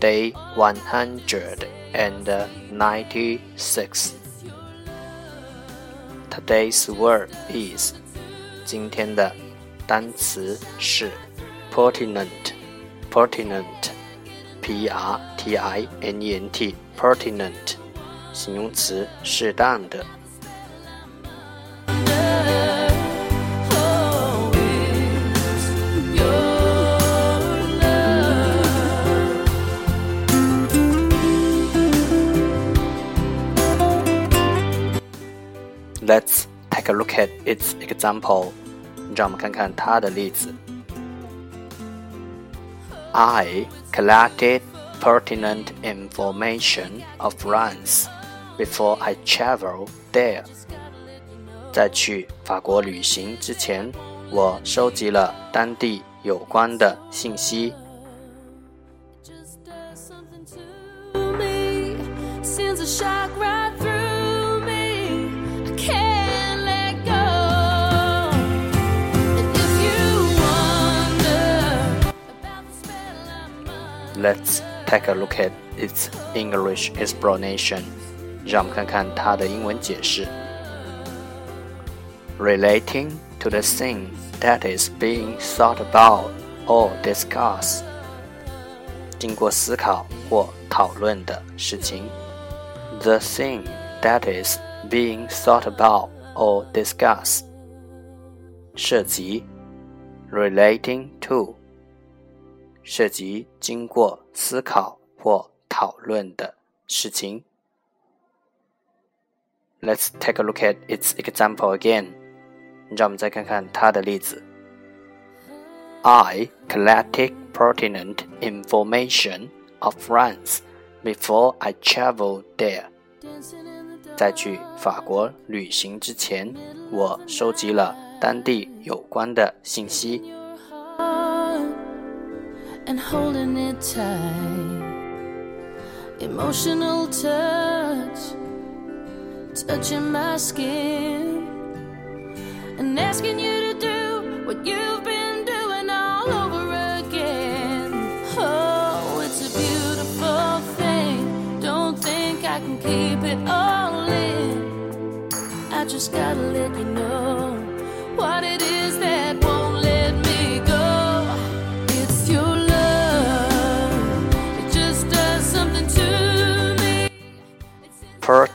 Day one hundred and ninety-six. Today's word is 今天的单词是 pertinent, pertinent, p r t i n e n t, pertinent，形容词，适当的。 Let's take a look at its example. 让我们看看它的例子。I collected pertinent information of France before I travel there. 在去法国旅行之前，我收集了当地有关的信息。 Let's take a look at its English explanation. 让我们看看它的英文解释。Relating to the thing that is being thought about or discussed. 经过思考或讨论的事情。The thing that is being thought about or discussed. 涉及 relating to 涉及经过思考或讨论的事情。Let's take a look at its example again。让我们再看看它的例子。I collected pertinent information of France before I traveled there。在去法国旅行之前，我收集了当地有关的信息。 And holding it tight. Emotional touch, touching my skin, and asking you to do what you've been doing all over again. Oh, it's a beautiful thing. Don't think I can keep it all in. I just gotta let you know what it is that